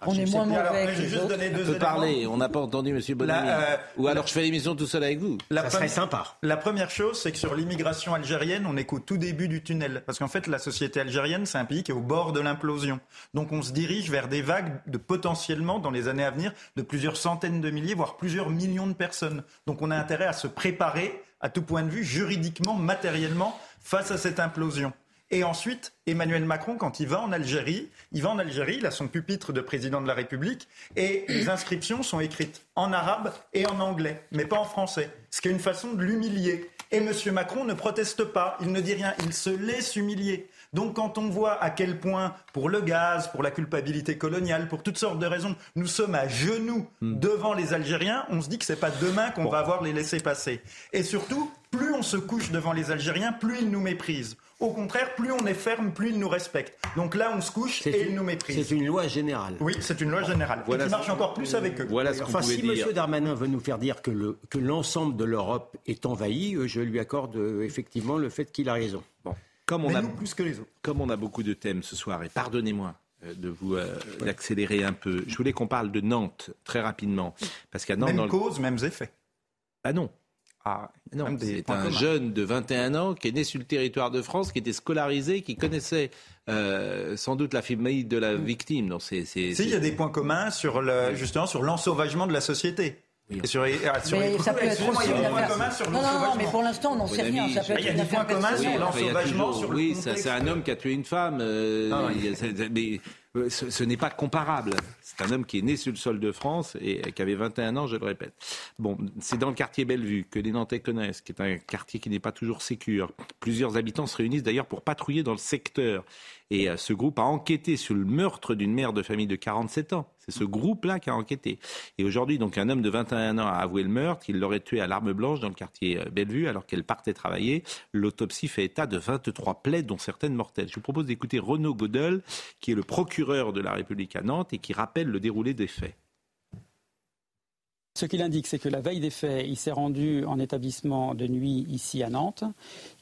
On est moins mauvais juste deux On peut parler. On n'a pas entendu Bonamy. La, euh, Ou alors je fais l'émission tout seul avec vous. La Ça serait sympa. La première chose, c'est que sur l'immigration algérienne, on est qu'au tout début du tunnel. Parce qu'en fait, la société algérienne, c'est un pays qui est au bord de l'implosion. Donc on se dirige vers des vagues de potentiellement, dans les années à venir, de plusieurs centaines de milliers, voire plusieurs millions de personnes. Donc on a intérêt à se préparer, à tout point de vue, juridiquement, matériellement, face à cette implosion. Et ensuite, Emmanuel Macron, quand il va en Algérie, il va en Algérie, il a son pupitre de président de la République, et les inscriptions sont écrites en arabe et en anglais, mais pas en français. Ce qui est une façon de l'humilier. Et M. Macron ne proteste pas, il ne dit rien, il se laisse humilier. Donc quand on voit à quel point, pour le gaz, pour la culpabilité coloniale, pour toutes sortes de raisons, nous sommes à genoux devant les Algériens, on se dit que c'est pas demain qu'on va avoir les laisser passer. Et surtout, on se couche devant les Algériens, plus ils nous méprisent. Au contraire, plus on est ferme, plus ils nous respectent. Donc là, on se couche et une- ils nous méprisent. C'est une loi générale. Oui, c'est une loi générale. Voilà et qui marche encore plus avec eux. Voilà ce qu'on Enfin, si dire. M. Darmanin veut nous faire dire que le- que l'ensemble de l'Europe est envahi, euh, je lui accorde euh, effectivement le fait qu'il a raison. Bon, comme on Mais a nous, plus que les autres. comme on a beaucoup de thèmes ce soir, et pardonnez-moi euh, de vous euh, d'accélérer un peu, je voulais qu'on parle de Nantes très rapidement, parce qu'à Nantes, Même dans le- cause, mêmes effets. Ah non. Ah, non, c'est un jeune de 21 ans qui est né sur le territoire de France, qui était scolarisé, qui connaissait euh, sans doute la famille de la victime. Donc c'est, si, il y a des points communs sur le, justement sur l'ensauvagement de la société. Oui. sur les, ah, sur mais les ça peut être aussi une affaire. Sur non, non, non, mais pour l'instant, on n'en sait rien. Ça peut être il y a des points communs sur l'ensauvagement. Oui, c'est un homme qui a tué une femme. Euh, mais euh, ce, n'est pas comparable. C'est un homme qui est né sur le sol de France et qui avait 21 ans, je le répète. Bon, c'est dans le quartier Bellevue que les Nantais connaissent, qui est un quartier qui n'est pas toujours sécure. Plusieurs habitants se réunissent d'ailleurs pour patrouiller dans le secteur. Et euh, ce groupe a enquêté sur le meurtre d'une mère de famille de 47 ans. C'est ce groupe-là qui a enquêté. Et aujourd'hui, donc, un homme de 21 ans a avoué le meurtre. Il l'aurait tué à l'arme blanche dans le quartier euh, Bellevue alors qu'elle partait travailler. L'autopsie fait état de 23 plaies, dont certaines mortelles. Je vous propose d'écouter Renaud Godel, qui est le procureur de la République à Nantes et qui rappelle le déroulé des faits. Ce qu'il indique, c'est que la veille des faits, il s'est rendu en établissement de nuit ici à Nantes,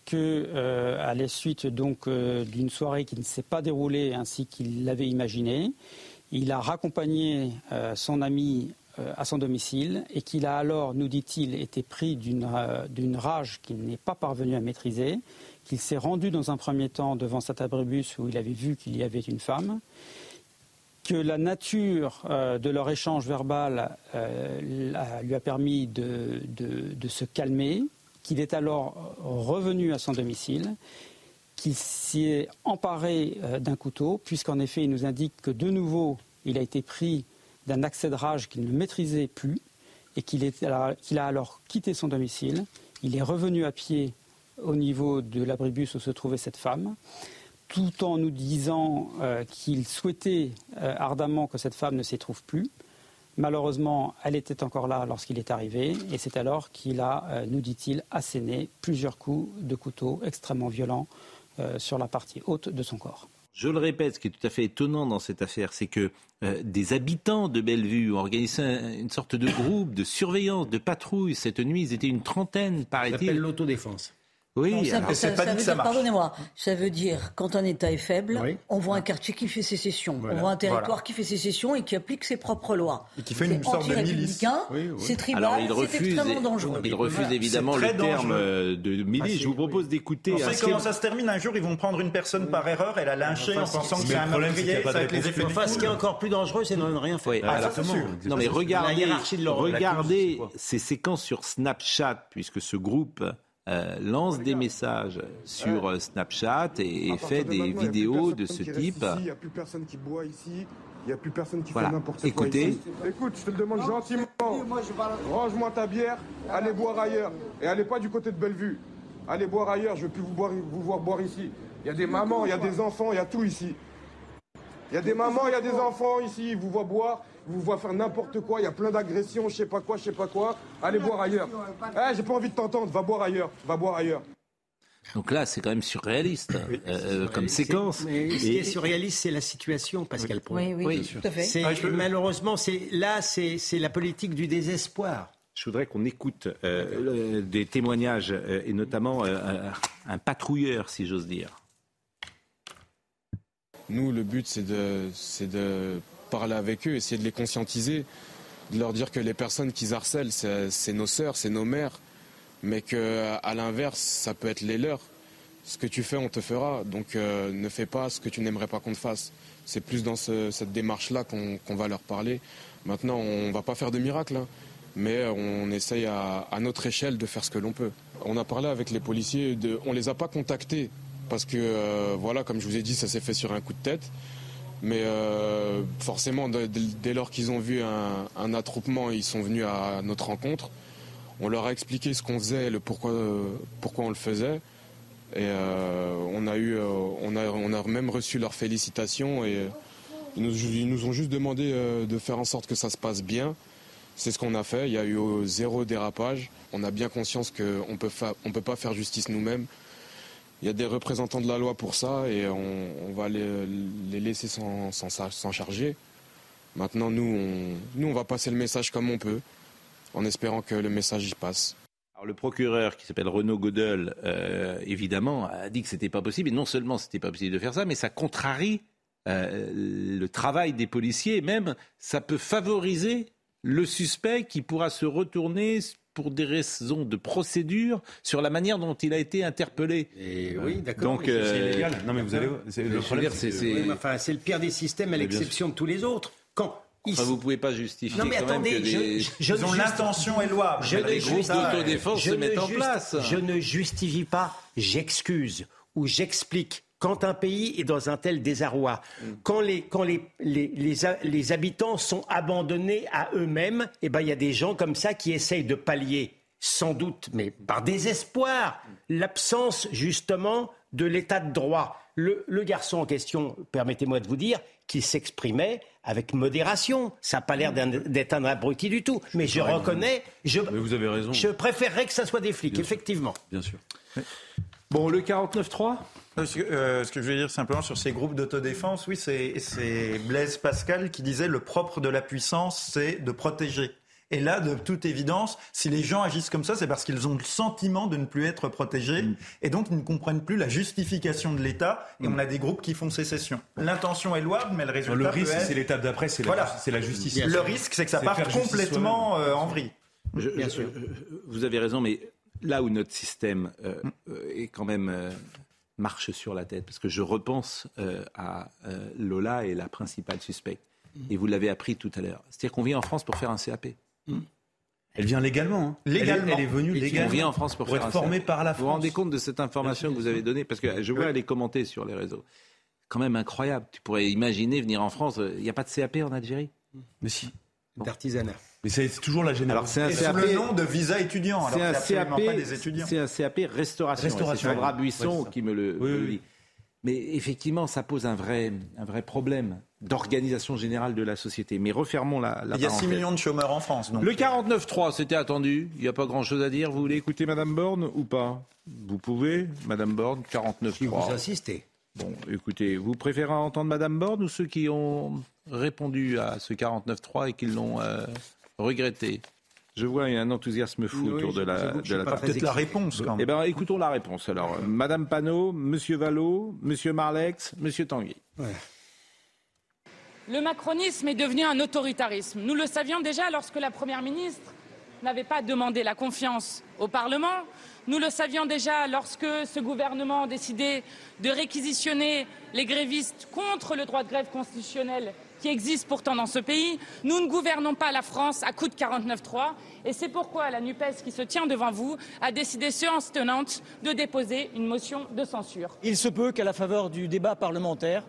que euh, à la suite donc euh, d'une soirée qui ne s'est pas déroulée ainsi qu'il l'avait imaginé, il a raccompagné euh, son ami à son domicile et qu'il a alors, nous dit-il, été pris d'une rage qu'il n'est pas parvenu à maîtriser, qu'il s'est rendu dans un premier temps devant cet abribus où il avait vu qu'il y avait une femme que la nature euh, de leur échange verbal euh, lui a permis de, se calmer, qu'il est alors revenu à son domicile, qu'il s'y est emparé euh, d'un couteau, puisqu'en effet il nous indique que de nouveau il a été pris d'un accès de rage qu'il ne maîtrisait plus et qu'il a alors quitté son domicile. Il est revenu à pied au niveau de l'abribus où se trouvait cette femme tout en nous disant euh, qu'il souhaitait euh, ardemment que cette femme ne s'y trouve plus. Malheureusement, elle était encore là lorsqu'il est arrivé, et c'est alors qu'il a, euh, nous dit-il, asséné plusieurs coups de couteau extrêmement violents sur la partie haute de son corps. Je le répète, ce qui est tout à fait étonnant dans cette affaire, c'est que des habitants de Bellevue ont organisé une sorte de groupe de surveillance, de patrouille. Cette nuit, ils étaient une trentaine, paraît-il. Ça s'appelle l'autodéfense. Oui, ça, Pardonnez-moi, ça veut dire quand un État est faible, on voit un quartier qui fait sécession, on voit un territoire qui fait sécession et qui applique ses propres lois. Et qui fait une sorte de milice. C'est tribal, c'est extrêmement dangereux. Il refuse évidemment le terme euh, de milice. Je vous propose d'écouter. Vous savez comment ça se termine Un jour, ils vont prendre une personne par erreur et la lyncher en pensant que c'est un meurtrier. Ça les effets Ce qui est encore plus dangereux, c'est de ne rien faire. Ah, non, mais regardez, regardez ces séquences sur Snapchat, puisque ce groupe euh, lance des messages sur euh, Snapchat et, fait des vidéos de ce type. Il n'y a plus personne qui boit ici. Il n'y a plus personne qui fait n'importe quoi. Écoutez. Écoute, je te le demande gentiment. Range-moi ta bière, allez boire ailleurs. Et allez pas du côté de Bellevue. Allez boire ailleurs, je ne veux plus vous, boire, vous voir boire ici. Il y a des mamans, il y a des enfants, il y a tout ici. Il y a des mamans, il y a des enfants ici, ils vous voient boire vous voit faire n'importe quoi, il y a plein d'agressions, je sais pas quoi, je sais pas quoi. Allez boire ailleurs. Eh, j'ai pas envie de t'entendre, va boire ailleurs, va boire ailleurs. Donc là, c'est quand même surréaliste euh, euh, comme séquence. Mais ce qui est surréaliste, c'est la situation, Pascal Pro. Oui, oui, tout à fait. Ah, malheureusement, là, c'est la politique du désespoir. Je voudrais qu'on écoute euh, des témoignages, et notamment un patrouilleur, si j'ose dire. Nous, le but, c'est de, de parler avec eux, essayer de les conscientiser, de leur dire que les personnes qu'ils harcèlent, c'est nos sœurs, c'est nos mères, mais qu'à l'inverse, ça peut être les leurs. Ce que tu fais, on te fera. Donc euh, ne fais pas ce que tu n'aimerais pas qu'on te fasse. C'est plus dans cette démarche-là qu'on va leur parler. Maintenant, on ne va pas faire de miracle, hein, mais on essaye à, notre échelle de faire ce que l'on peut. On a parlé avec les policiers, on les a pas contactés parce que, euh, voilà, comme je vous ai dit, ça s'est fait sur un coup de tête. Mais euh, forcément, dès lors qu'ils ont vu un, attroupement, ils sont venus à notre rencontre. On leur a expliqué ce qu'on faisait, le pourquoi, pourquoi on le faisait. Et euh, on, a eu, euh, on, a, on a même reçu leurs félicitations. Et ils nous, nous ont juste demandé de faire en sorte que ça se passe bien. C'est ce qu'on a fait. Il y a eu zéro dérapage. On a bien conscience qu'on ne peut pas faire justice nous-mêmes il y a des représentants de la loi pour ça et on, va les, laisser s'en charger. Maintenant, nous on, nous, on va passer le message comme on peut, en espérant que le message y passe. Alors, le procureur, qui s'appelle Renaud Godel, euh, évidemment, a dit que ce n'était pas possible. Et non seulement ce n'était pas possible de faire ça, mais ça contrarie euh, le travail des policiers. même, ça peut favoriser le suspect qui pourra se retourner pour des raisons de procédure sur la manière dont il a été interpellé. Et oui, d'accord. Donc, mais c'est- euh, c'est illégal. Non, mais vous avez. c'est- je Le problème, c'est- c'est. c'est- Oui, enfin, c'est le pire des systèmes à l'exception de tous les autres. Quand Enfin, vous pouvez pas justifier Non mais quand même attendez, que je, des- je- je Ils ne ont l'intention est louable. Je ne les groupes justifie- d'autodéfense je se ne mettent en justi- place. Je ne justifie pas, j'excuse ou j'explique. Quand un pays est dans un tel désarroi, Mm. quand, les, quand les, les, les, ha- les habitants sont abandonnés à eux-mêmes, eh ben, il y a des gens comme ça qui essayent de pallier, sans doute, mais par désespoir, l'absence justement de l'état de droit. Le, le garçon en question, permettez-moi de vous dire, qu'il s'exprimait avec modération. Ça n'a pas l'air d'être un abruti du tout. Mais je reconnais, je, Mais vous avez raison. je préférerais que ça soit des flics, effectivement. Bien sûr. Bon, le 49-3 Ce que, euh, ce que je veux dire simplement sur ces groupes d'autodéfense, oui, c'est Blaise Pascal qui disait le propre de la puissance, c'est de protéger. Et là, de toute évidence, si les gens agissent comme ça, c'est parce qu'ils ont le sentiment de ne plus être protégés, et donc ils ne comprennent plus la justification de l'État, et on a des groupes qui font sécession. L'intention est louable, mais le résultat Le risque, être- c'est l'étape d'après, c'est la, Voilà. c'est la justice. Le risque, c'est que ça parte complètement euh, en vrille. Je- Bien je- sûr. Vous avez raison, mais là où notre système euh, euh, est quand même euh, marche sur la tête, parce que je repense euh, à euh, Lola et la principale suspecte, et vous l'avez appris tout à l'heure. C'est-à-dire qu'on vient en France pour faire un CAP. Elle vient légalement. hein. Elle est- Légalement. Elle, est venue On légalement. vient en France pour, Pour faire être un formée CAP. par la Vous vous rendez compte de cette information que vous avez donnée? Parce que je vois elle est commentée sur les réseaux. Quand même incroyable. Tu pourrais imaginer venir en France. Il n'y a pas de CAP en Algérie? Mais si. D'artisanat. Mais c'est toujours la Alors c'est un sous le nom de visa étudiant, C'est un CAP, pas des étudiants. c'est un CAP restauration. Restauration, C'est Sandra. Buisson qui me le, Oui, me le oui. dit. Mais effectivement, ça pose un vrai, un vrai problème d'organisation générale de la société. Mais refermons la, la Il y a 6 parenthèse. millions de chômeurs en France. Donc. Le 49.3, c'était attendu. Il n'y a pas grand-chose à dire. Vous voulez écouter Madame Borne ou pas? Vous pouvez, Madame Borne, Si vous 49.3. insistez. Bon, écoutez, vous préférez entendre Madame Borne ou ceux qui ont répondu à ce 49.3 et qui l'ont euh, regretté Je vois, il y a un enthousiasme fou Oui, autour de la, de la Peut-être la réponse quand Eh même. bien, écoutons la réponse. Alors, Madame Panot, Monsieur Vallot, Monsieur Marlex, Monsieur Tanguy. Le macronisme est devenu un autoritarisme. Nous le savions déjà lorsque la Première ministre n'avait pas demandé la confiance au Parlement. Nous le savions déjà lorsque ce gouvernement a décidé de réquisitionner les grévistes contre le droit de grève constitutionnel qui existe pourtant dans ce pays. Nous ne gouvernons pas la France à coup de 49-3 et c'est pourquoi la NUPES qui se tient devant vous a décidé séance tenante de déposer une motion de censure. Il se peut qu'à la faveur du débat parlementaire,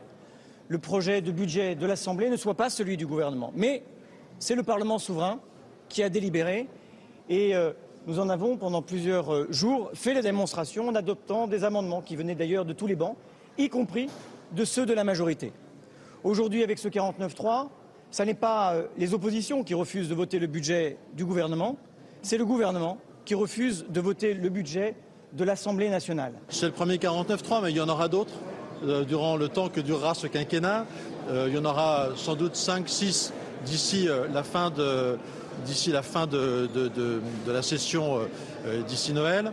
le projet de budget de l'Assemblée ne soit pas celui du gouvernement. Mais c'est le Parlement souverain qui a délibéré et euh, nous en avons pendant plusieurs euh, jours fait la démonstration en adoptant des amendements qui venaient d'ailleurs de tous les bancs, y compris de ceux de la majorité. Aujourd'hui, avec ce 49-3, ce n'est pas euh, les oppositions qui refusent de voter le budget du gouvernement, c'est le gouvernement qui refuse de voter le budget de l'Assemblée nationale. C'est le premier 49-3, mais il y en aura d'autres euh, durant le temps que durera ce quinquennat. Euh, il y en aura sans doute 5, 6 d'ici la fin de, d'ici la, fin de, la session, euh, euh, d'ici Noël.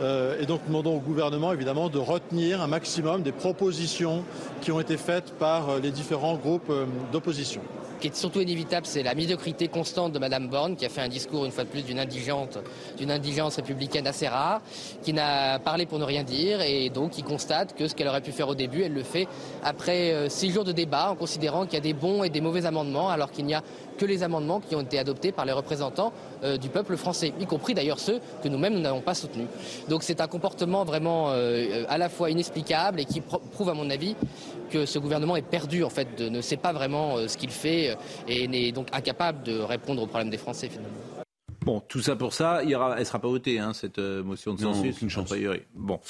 Euh, et donc demandons au gouvernement évidemment de retenir un maximum des propositions qui ont été faites par les différents groupes d'opposition. Ce qui est surtout inévitable, c'est la médiocrité constante de Madame Borne, qui a fait un discours, une fois de plus, d'une indigente, d'une indigence républicaine assez rare, qui n'a parlé pour ne rien dire, et donc qui constate que ce qu'elle aurait pu faire au début, elle le fait après euh, six jours de débat, en considérant qu'il y a des bons et des mauvais amendements, alors qu'il n'y a que les amendements qui ont été adoptés par les représentants euh, du peuple français, y compris d'ailleurs ceux que nous-mêmes nous n'avons pas soutenus. Donc c'est un comportement vraiment euh, à la fois inexplicable et qui pr- prouve, à mon avis, que ce gouvernement est perdu, en fait, de, ne sait pas vraiment euh, ce qu'il fait euh, et n'est donc incapable de répondre aux problèmes des Français, finalement. Bon, tout ça pour ça, il y aura, elle ne sera pas votée, hein, cette euh, motion de censure. aucune chance. Bon,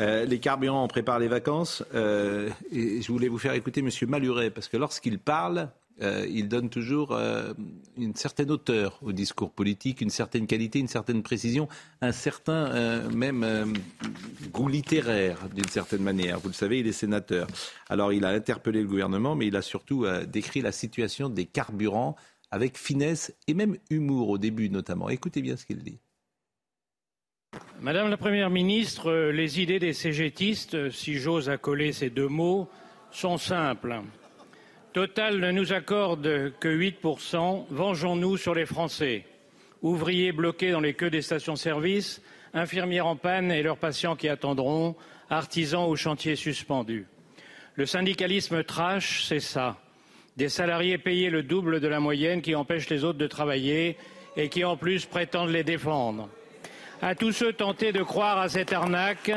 Euh, les carburants, on prépare les vacances. euh, et je voulais vous faire écouter Monsieur Maluret, parce que lorsqu'il parle, euh, il donne toujours euh, une certaine hauteur au discours politique, une certaine qualité, une certaine précision, un certain euh, même goût littéraire, d'une certaine manière. Vous le savez, il est sénateur. Alors, il a interpellé le gouvernement, mais il a surtout décrit la situation des carburants avec finesse et même humour au début notamment. Écoutez bien ce qu'il dit. Madame la Première ministre, les idées des cégétistes, si j'ose accoler ces deux mots, sont simples. Total ne nous accorde que 8%, vengeons-nous sur les Français. ouvriers bloqués dans les queues des stations-service, infirmières en panne et leurs patients qui attendront, artisans ou chantiers suspendus. Le syndicalisme trash, c'est ça. Des salariés payés le double de la moyenne qui empêchent les autres de travailler et qui en plus prétendent les défendre. À tous ceux tentés de croire à cette arnaque,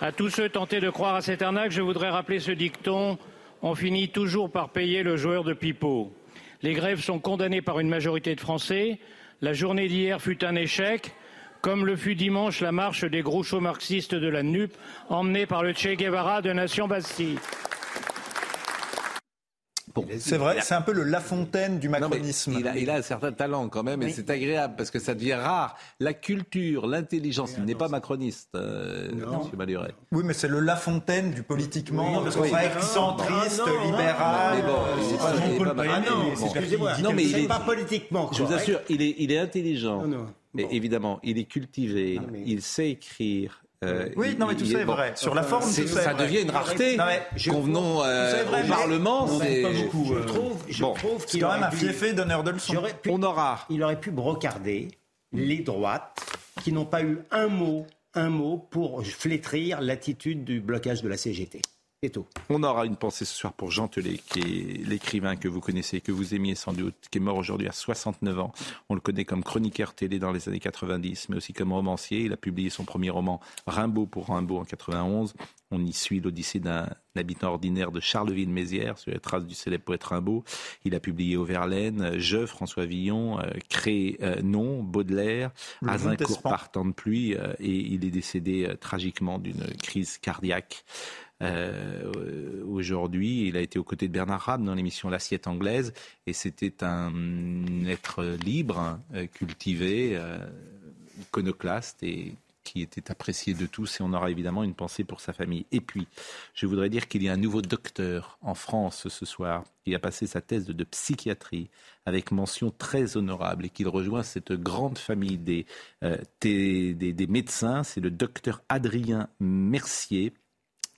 à tous ceux tentés de croire à cette arnaque, je voudrais rappeler ce dicton on finit toujours par payer le joueur de pipeau. Les grèves sont condamnées par une majorité de Français. La journée d'hier fut un échec, comme le fut dimanche la marche des grouchos marxistes de la NUP, emmenée par le Che Guevara de Nation Bastille. C'est vrai, c'est un peu le La Fontaine du macronisme. il, a, un certain talent quand même, et c'est agréable parce que ça devient rare. La culture, l'intelligence, il n'est pas macroniste, euh, M. Maluret. Oui, mais c'est le La Fontaine du politiquement, parce qu'on va être centriste, libéral. Non, mais il est pas politiquement. Je vous assure, il est, il est intelligent. Mais évidemment, il est cultivé, il sait écrire, euh, oui, non, mais tout ça est vrai. Sur la forme, ça devient une rareté. Convenons euh, au Parlement, c'est pas beaucoup. Je trouve, je trouve qu'il quand même un fiefé donneur de leçons. On aura. Il aurait pu brocarder les droites qui n'ont pas eu un mot, un mot pour flétrir l'attitude du blocage de la CGT. On aura une pensée ce soir pour Jean Telet, qui est l'écrivain que vous connaissez, que vous aimiez sans doute, qui est mort aujourd'hui à 69 ans. On le connaît comme chroniqueur télé dans les années 90, mais aussi comme romancier. Il a publié son premier roman Rimbaud pour Rimbaud en 91. On y suit l'odyssée d'un habitant ordinaire de Charleville-Mézières, sur les traces du célèbre poète Rimbaud. Il a publié Auverlaine, Je, François Villon, euh, Cré, euh, Non, Baudelaire, Azincourt partant de pluie, euh, et il est décédé tragiquement d'une crise cardiaque. Euh, aujourd'hui, il a été aux côtés de Bernard Rab dans l'émission L'assiette anglaise, et c'était un être libre, euh, cultivé, euh, iconoclaste et qui était apprécié de tous et on aura évidemment une pensée pour sa famille. Et puis, je voudrais dire qu'il y a un nouveau docteur en France ce soir qui a passé sa thèse de, psychiatrie avec mention très honorable et qu'il rejoint cette grande famille des, des médecins. C'est le docteur Adrien Mercier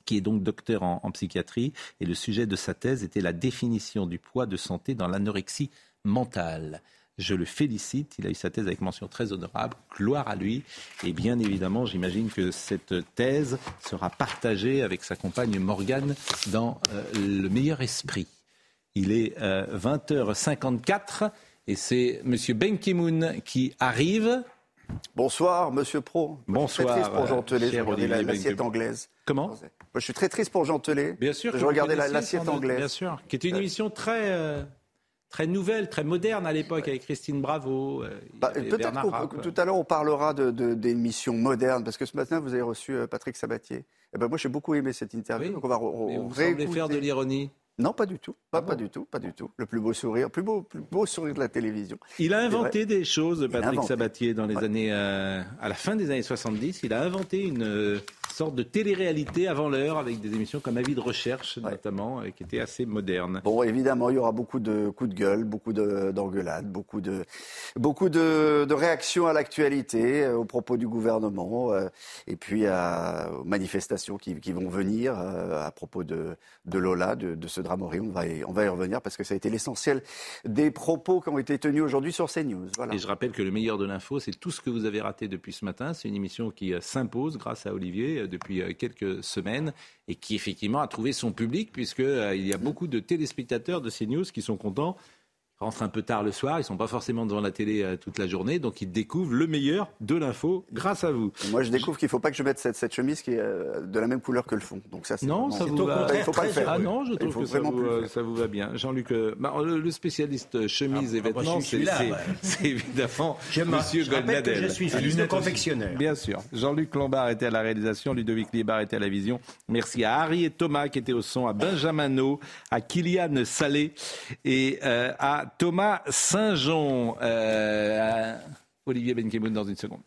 qui est donc docteur en, psychiatrie. Et le sujet de sa thèse était la définition du poids de santé dans l'anorexie mentale. Je le félicite, il a eu sa thèse avec mention très honorable, gloire à lui. Et bien évidemment, j'imagine que cette thèse sera partagée avec sa compagne Morgane dans euh, le meilleur esprit. Il est 20h54 euh, et c'est M. Ben Ki-moon qui arrive. Bonsoir, Monsieur Pro. Bonsoir. Je suis très triste pour Jean Telet, je l'assiette anglaise. Comment? Je suis très triste pour Jean Telet. Bien sûr. Je regardais l'assiette anglaise. Bien sûr. Qui était une émission très. Euh, très nouvelle, très moderne à l'époque avec Christine Bravo. Euh, bah, peut-être que tout à l'heure on parlera d'émissions de, modernes parce que ce matin vous avez reçu euh, Patrick Sabatier. Eh ben moi j'ai beaucoup aimé cette interview. donc on va vous faire de l'ironie. Non, pas du tout. Pas, pas du tout, pas du tout. Le plus beau sourire, plus beau, plus beau sourire de la télévision. Il a inventé des choses, Patrick Sabatier, dans les années, euh, à la fin des années 70. Il a inventé une euh, sorte de télé-réalité avant l'heure avec des émissions comme Avis de recherche, notamment, euh, qui étaient assez modernes. Bon, évidemment, il y aura beaucoup de coups de gueule, beaucoup d'engueulades, beaucoup de, beaucoup de, de réactions à l'actualité, aux propos du gouvernement, et puis à, aux manifestations qui, qui vont venir à propos de, de Lola, de, de ce on va, y, on va y revenir parce que ça a été l'essentiel des propos qui ont été tenus aujourd'hui sur CNews. Voilà. Et je rappelle que le meilleur de l'info, c'est tout ce que vous avez raté depuis ce matin. C'est une émission qui euh, s'impose grâce à Olivier euh, depuis euh, quelques semaines et qui effectivement a trouvé son public puisqu'il y a beaucoup de téléspectateurs de CNews qui sont contents rentrent un peu tard le soir, ils sont pas forcément devant la télé euh, toute la journée, donc ils découvrent le meilleur de l'info grâce à vous. Moi, je découvre qu'il faut pas que je mette cette, cette, chemise qui est euh, de la même couleur que le fond. Donc ça, non, ça vous va. Il faut pas le faire. Ah non, je trouve que ça vous, euh, ça vous, va bien. Jean-Luc, bah, le spécialiste chemise ah, et bah, vêtements, c'est évidemment je Monsieur Goldnadel. Je suis fils de confectionneur. Bien sûr. Jean-Luc Lombard était à la réalisation, Ludovic Libar était à la vision. Merci à Harry et Thomas qui étaient au son, à Benjamin à Kylian Salé et à Thomas Saint-Jean. Euh, Olivier Benkemoun dans une seconde.